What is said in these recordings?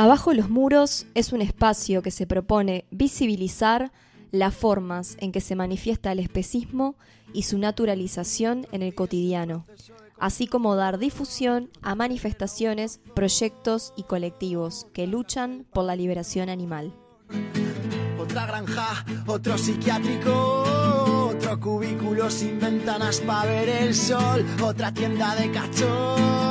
Abajo los muros es un espacio que se propone visibilizar las formas en que se manifiesta el especismo y su naturalización en el cotidiano, así como dar difusión a manifestaciones, proyectos y colectivos que luchan por la liberación animal. Otra granja, otro psiquiátrico, otro cubículo sin ventanas para ver el sol, otra tienda de cachorros,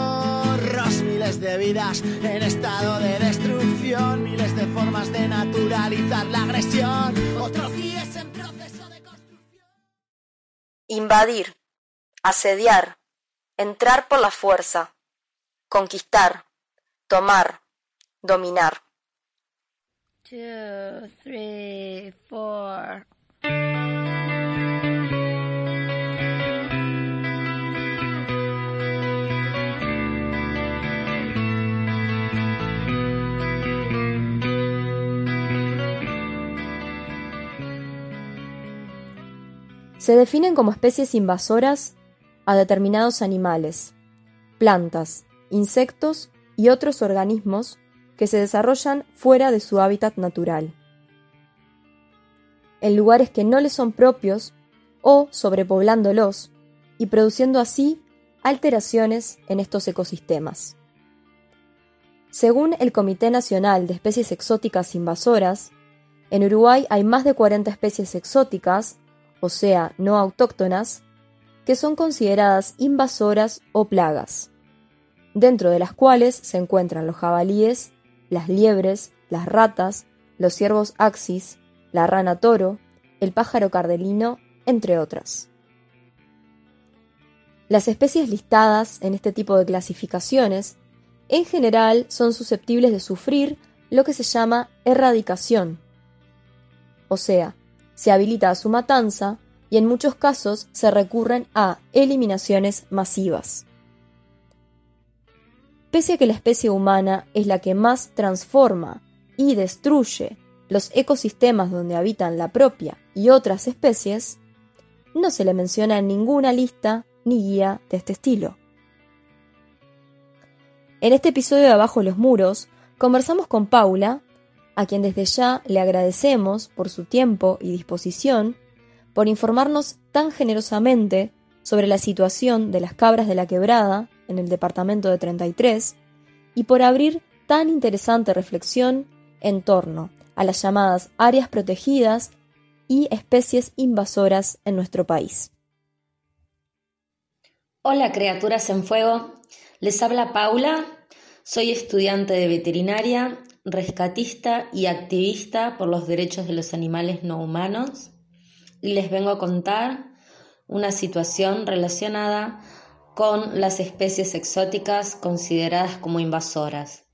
miles de vidas en estado de destrucción, miles de formas de naturalizar la agresión, otros CIES en proceso de construcción. Invadir, asediar, entrar por la fuerza, conquistar, tomar, dominar. two, three, four. Se definen como especies invasoras a determinados animales, plantas, insectos y otros organismos que se desarrollan fuera de su hábitat natural, en lugares que no les son propios o sobrepoblándolos y produciendo así alteraciones en estos ecosistemas. Según el Comité Nacional de Especies Exóticas Invasoras, en Uruguay hay más de 40 especies exóticas, o sea, no autóctonas, que son consideradas invasoras o plagas, dentro de las cuales se encuentran los jabalíes las liebres, las ratas, los ciervos axis, la rana toro, el pájaro cardelino, entre otras. Las especies listadas en este tipo de clasificaciones en general son susceptibles de sufrir lo que se llama erradicación, o sea, se habilita a su matanza y en muchos casos se recurren a eliminaciones masivas. Pese a que la especie humana es la que más transforma y destruye los ecosistemas donde habitan la propia y otras especies, no se le menciona en ninguna lista ni guía de este estilo. En este episodio de Abajo los Muros, conversamos con Paula, a quien desde ya le agradecemos por su tiempo y disposición, por informarnos tan generosamente sobre la situación de las cabras de la quebrada en el departamento de 33 y por abrir tan interesante reflexión en torno a las llamadas áreas protegidas y especies invasoras en nuestro país. Hola criaturas en fuego, les habla Paula, soy estudiante de veterinaria, rescatista y activista por los derechos de los animales no humanos y les vengo a contar una situación relacionada con las especies exóticas consideradas como invasoras.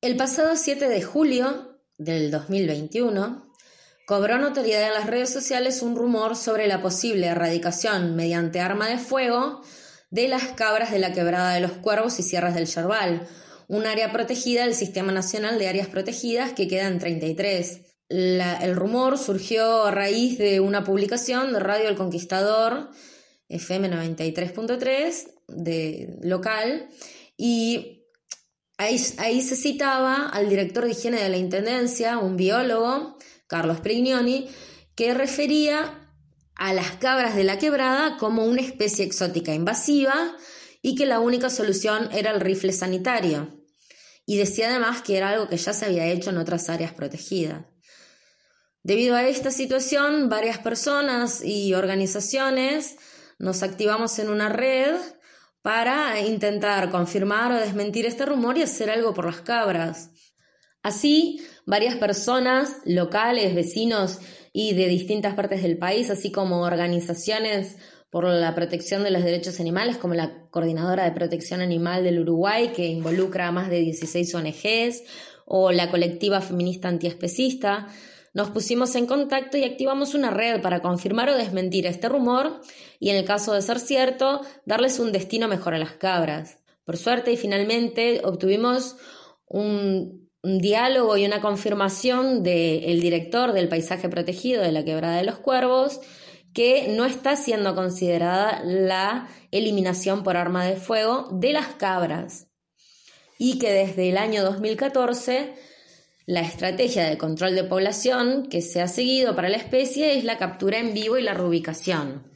El pasado 7 de julio del 2021, cobró notoriedad en las redes sociales un rumor sobre la posible erradicación mediante arma de fuego de las cabras de la Quebrada de los Cuervos y Sierras del Yerbal, un área protegida del Sistema Nacional de Áreas Protegidas que queda en 33. el rumor surgió a raíz de una publicación de Radio El Conquistador FM 93.3 de local y ahí, ahí se citaba al director de higiene de la Intendencia, un biólogo, Carlos Prignoni, que refería a las cabras de la quebrada como una especie exótica invasiva y que la única solución era el rifle sanitario. Y decía además que era algo que ya se había hecho en otras áreas protegidas. Debido a esta situación, varias personas y organizaciones nos activamos en una red para intentar confirmar o desmentir este rumor y hacer algo por las cabras. Así, varias personas locales, vecinos y de distintas partes del país, así como organizaciones por la protección de los derechos animales, como la Coordinadora de Protección Animal del Uruguay, que involucra a más de 16 ONGs, o la colectiva feminista antiespecista, nos pusimos en contacto y activamos una red para confirmar o desmentir este rumor y en el caso de ser cierto, darles un destino mejor a las cabras. Por suerte y finalmente obtuvimos un, diálogo y una confirmación del director del paisaje protegido de la Quebrada de los Cuervos que no está siendo considerada la eliminación por arma de fuego de las cabras. y que desde el año 2014 la estrategia de control de población que se ha seguido para la especie es la captura en vivo y la reubicación.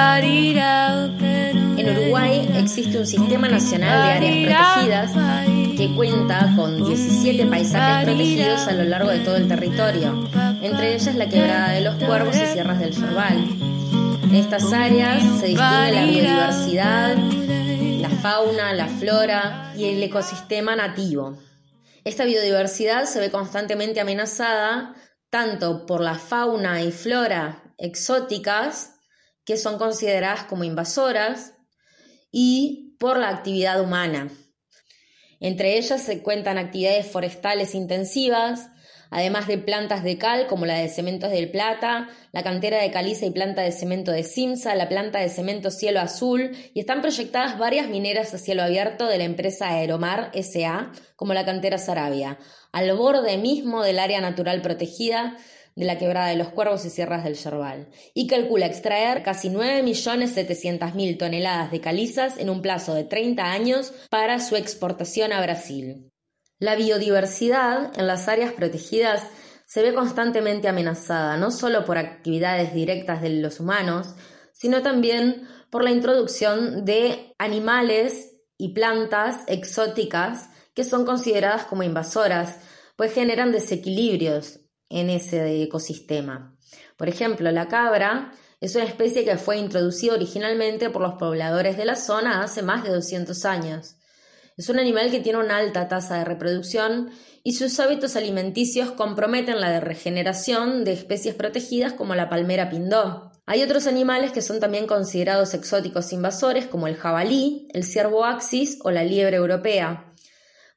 En Uruguay existe un sistema nacional de áreas protegidas que cuenta con 17 paisajes protegidos a lo largo de todo el territorio, entre ellas la quebrada de los cuervos y sierras del Yerbal. En estas áreas se distingue la biodiversidad, la fauna, la flora y el ecosistema nativo. Esta biodiversidad se ve constantemente amenazada tanto por la fauna y flora exóticas, que son consideradas como invasoras, y por la actividad humana. Entre ellas se cuentan actividades forestales intensivas, además de plantas de cal como la de Cementos del Plata, la cantera de caliza y planta de cemento de Simsa, la planta de cemento Cielo Azul, y están proyectadas varias mineras a cielo abierto de la empresa Aeromar SA, como la cantera Sarabia, al borde mismo del área natural protegida de la quebrada de los Cuervos y Sierras del Yerbal, y calcula extraer casi 9.700.000 toneladas de calizas en un plazo de 30 años para su exportación a Brasil. La biodiversidad en las áreas protegidas se ve constantemente amenazada, no solo por actividades directas de los humanos, sino también por la introducción de animales y plantas exóticas que son consideradas como invasoras, pues generan desequilibrios en ese ecosistema. Por ejemplo, la cabra es una especie que fue introducida originalmente por los pobladores de la zona hace más de 200 años. Es un animal que tiene una alta tasa de reproducción y sus hábitos alimenticios comprometen la regeneración de especies protegidas como la palmera pindó. Hay otros animales que son también considerados exóticos invasores como el jabalí, el ciervo axis o la liebre europea.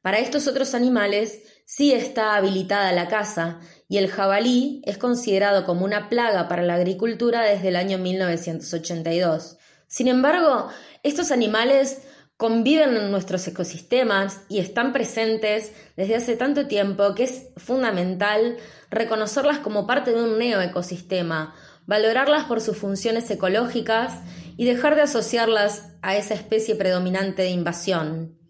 Para estos otros animales sí está habilitada la caza y el jabalí es considerado como una plaga para la agricultura desde el año 1982. Sin embargo, estos animales conviven en nuestros ecosistemas y están presentes desde hace tanto tiempo que es fundamental reconocerlas como parte de un neoecosistema, valorarlas por sus funciones ecológicas y dejar de asociarlas a esa especie predominante de invasión.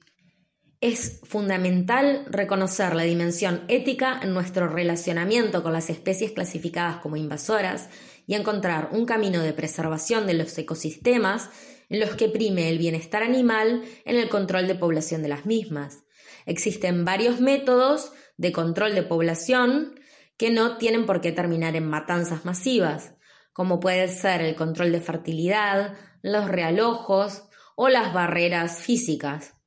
Es fundamental reconocer la dimensión ética en nuestro relacionamiento con las especies clasificadas como invasoras y encontrar un camino de preservación de los ecosistemas en los que prime el bienestar animal en el control de población de las mismas. Existen varios métodos de control de población que no tienen por qué terminar en matanzas masivas, como puede ser el control de fertilidad, los realojos o las barreras físicas.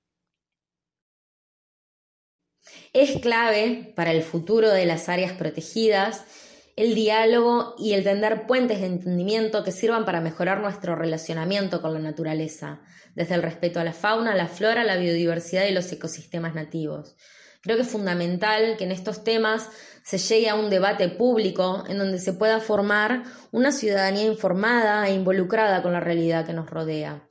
Es clave para el futuro de las áreas protegidas el diálogo y el tender puentes de entendimiento que sirvan para mejorar nuestro relacionamiento con la naturaleza, desde el respeto a la fauna, la flora, la biodiversidad y los ecosistemas nativos. Creo que es fundamental que en estos temas se llegue a un debate público en donde se pueda formar una ciudadanía informada e involucrada con la realidad que nos rodea.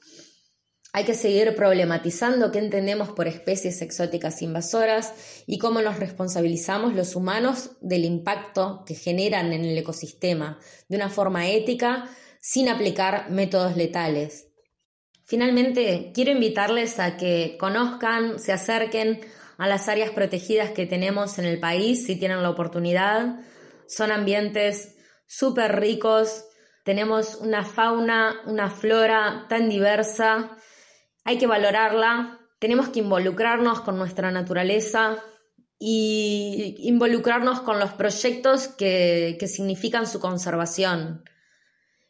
Hay que seguir problematizando qué entendemos por especies exóticas invasoras y cómo nos responsabilizamos los humanos del impacto que generan en el ecosistema de una forma ética, sin aplicar métodos letales. Finalmente, quiero invitarles a que conozcan, se acerquen a las áreas protegidas que tenemos en el país si tienen la oportunidad. Son ambientes súper ricos, tenemos una fauna, una flora tan diversa, hay que valorarla, tenemos que involucrarnos con nuestra naturaleza y involucrarnos con los proyectos que, que significan su conservación.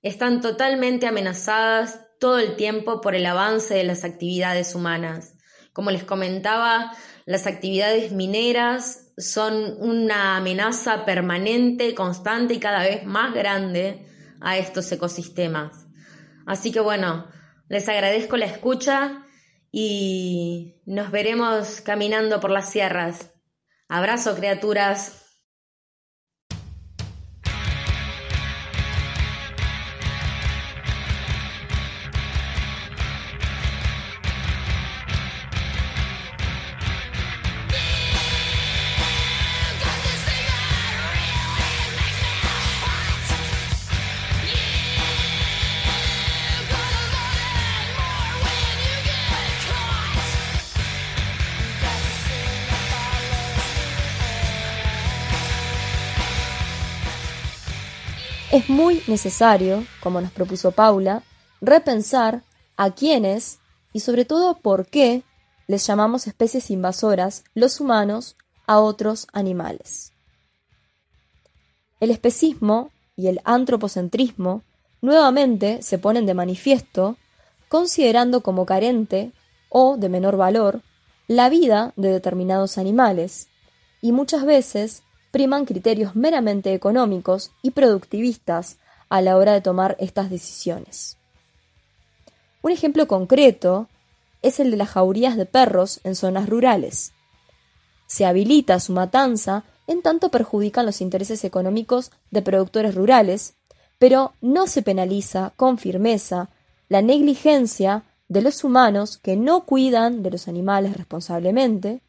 Están totalmente amenazadas todo el tiempo por el avance de las actividades humanas. Como les comentaba, las actividades mineras son una amenaza permanente, constante y cada vez más grande a estos ecosistemas. Así que bueno, les agradezco la escucha y nos veremos caminando por las sierras. Abrazo, criaturas. Es muy necesario, como nos propuso Paula, repensar a quiénes y sobre todo por qué les llamamos especies invasoras los humanos a otros animales. El especismo y el antropocentrismo nuevamente se ponen de manifiesto considerando como carente o de menor valor la vida de determinados animales y muchas veces priman criterios meramente económicos y productivistas a la hora de tomar estas decisiones. Un ejemplo concreto es el de las jaurías de perros en zonas rurales. Se habilita su matanza en tanto perjudican los intereses económicos de productores rurales, pero no se penaliza con firmeza la negligencia de los humanos que no cuidan de los animales responsablemente,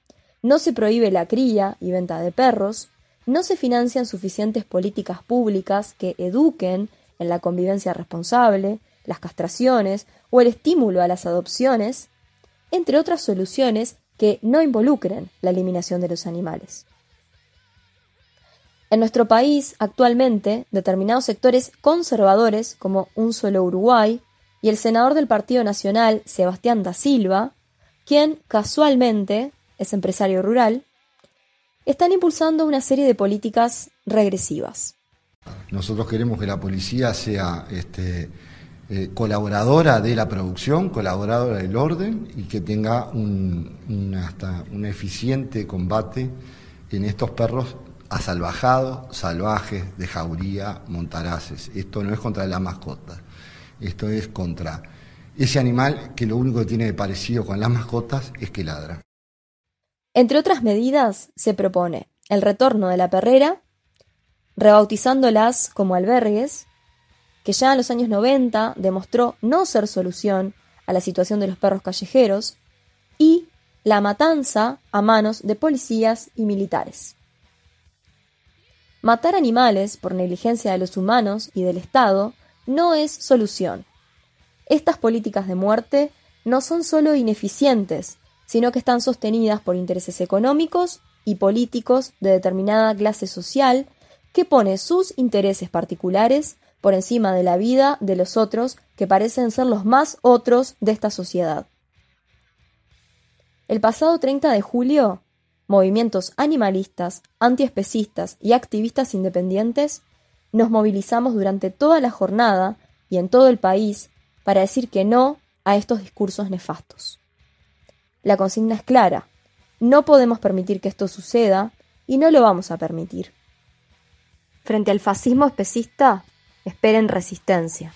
no se prohíbe la cría y venta de perros, no se financian suficientes políticas públicas que eduquen en la convivencia responsable, las castraciones o el estímulo a las adopciones, entre otras soluciones que no involucren la eliminación de los animales. En nuestro país, actualmente, determinados sectores conservadores, como Un Solo Uruguay, y el senador del Partido Nacional, Sebastián da Silva, quien casualmente es empresario rural, están impulsando una serie de políticas regresivas. Nosotros queremos que la policía sea este, eh, colaboradora de la producción, colaboradora del orden y que tenga un, hasta un eficiente combate en estos perros asalvajados, salvajes, de jauría, montaraces. Esto no es contra la mascota, esto es contra ese animal que lo único que tiene de parecido con las mascotas es que ladra. Entre otras medidas, se propone el retorno de la perrera, rebautizándolas como albergues, que ya en los años 90 demostró no ser solución a la situación de los perros callejeros, y la matanza a manos de policías y militares. Matar animales por negligencia de los humanos y del Estado no es solución. Estas políticas de muerte no son solo ineficientes, sino que están sostenidas por intereses económicos y políticos de determinada clase social que pone sus intereses particulares por encima de la vida de los otros que parecen ser los más otros de esta sociedad. El pasado 30 de julio, movimientos animalistas, antiespecistas y activistas independientes nos movilizamos durante toda la jornada y en todo el país para decir que no a estos discursos nefastos. La consigna es clara. No podemos permitir que esto suceda y no lo vamos a permitir. Frente al fascismo especista, esperen resistencia.